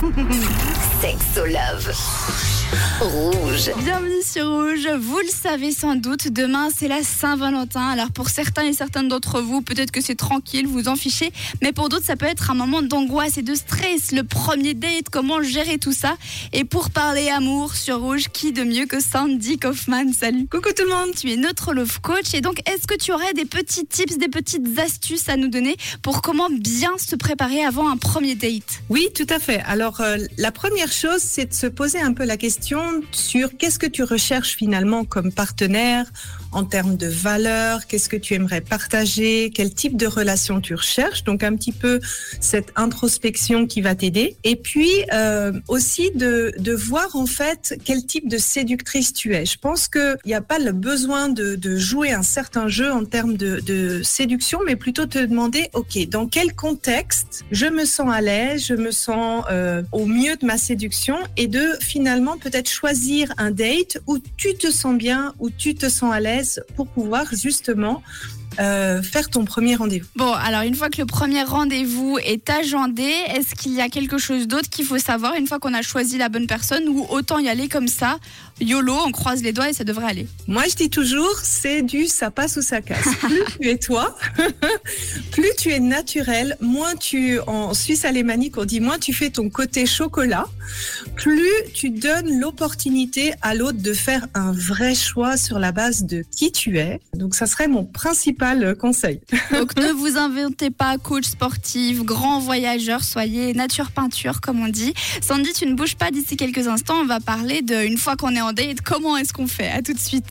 Sexo Love? Rouge. Bienvenue sur Rouge. Vous le savez sans doute, demain c'est la Saint-Valentin. Alors pour certains et certaines d'entre vous, peut-être que c'est tranquille, vous en fichez. Mais pour d'autres, ça peut être un moment d'angoisse et de stress. Le premier date, comment gérer tout ça Et pour parler amour sur Rouge, qui de mieux que Sandy Kaufman? Salut. Coucou tout le monde. Tu es notre love coach. Et donc, est-ce que tu aurais des petits tips, des petites astuces à nous donner pour comment bien se préparer avant un premier date? Oui, tout à fait. Alors, euh, la première chose, c'est de se poser un peu la question sur qu'est-ce que tu recherches finalement comme partenaire en termes de valeurs, qu'est-ce que tu aimerais partager, quel type de relation tu recherches. Donc un petit peu cette introspection qui va t'aider. Et puis euh, aussi de, de voir en fait quel type de séductrice tu es. Je pense qu'il n'y a pas le besoin de, de, jouer un certain jeu en termes de, de séduction, mais plutôt te demander, ok, dans quel contexte je me sens à l'aise, je me sens euh, au mieux de ma séduction et de finalement peut-être choisir un date où tu te sens bien, où tu te sens à l'aise pour pouvoir justement euh, faire ton premier rendez-vous. Bon, alors une fois que le premier rendez-vous est agendé, est-ce qu'il y a quelque chose d'autre qu'il faut savoir une fois qu'on a choisi la bonne personne ou autant y aller comme ça, YOLO, on croise les doigts et ça devrait aller? Moi je dis toujours, c'est du ça passe ou ça casse. Plus tu es toi, plus tu es naturel, moins tu, en Suisse alémanique on dit moins tu fais ton côté chocolat, plus tu donnes l'opportunité à l'autre de faire un vrai choix sur la base de qui tu es. Donc ça serait mon principal conseil. Donc ne vous inventez pas coach sportif, grand voyageur, soyez nature peinture comme on dit. Sandy, tu ne bouges pas d'ici quelques instants, on va parler de une fois qu'on est en date, comment est-ce qu'on fait? À tout de suite.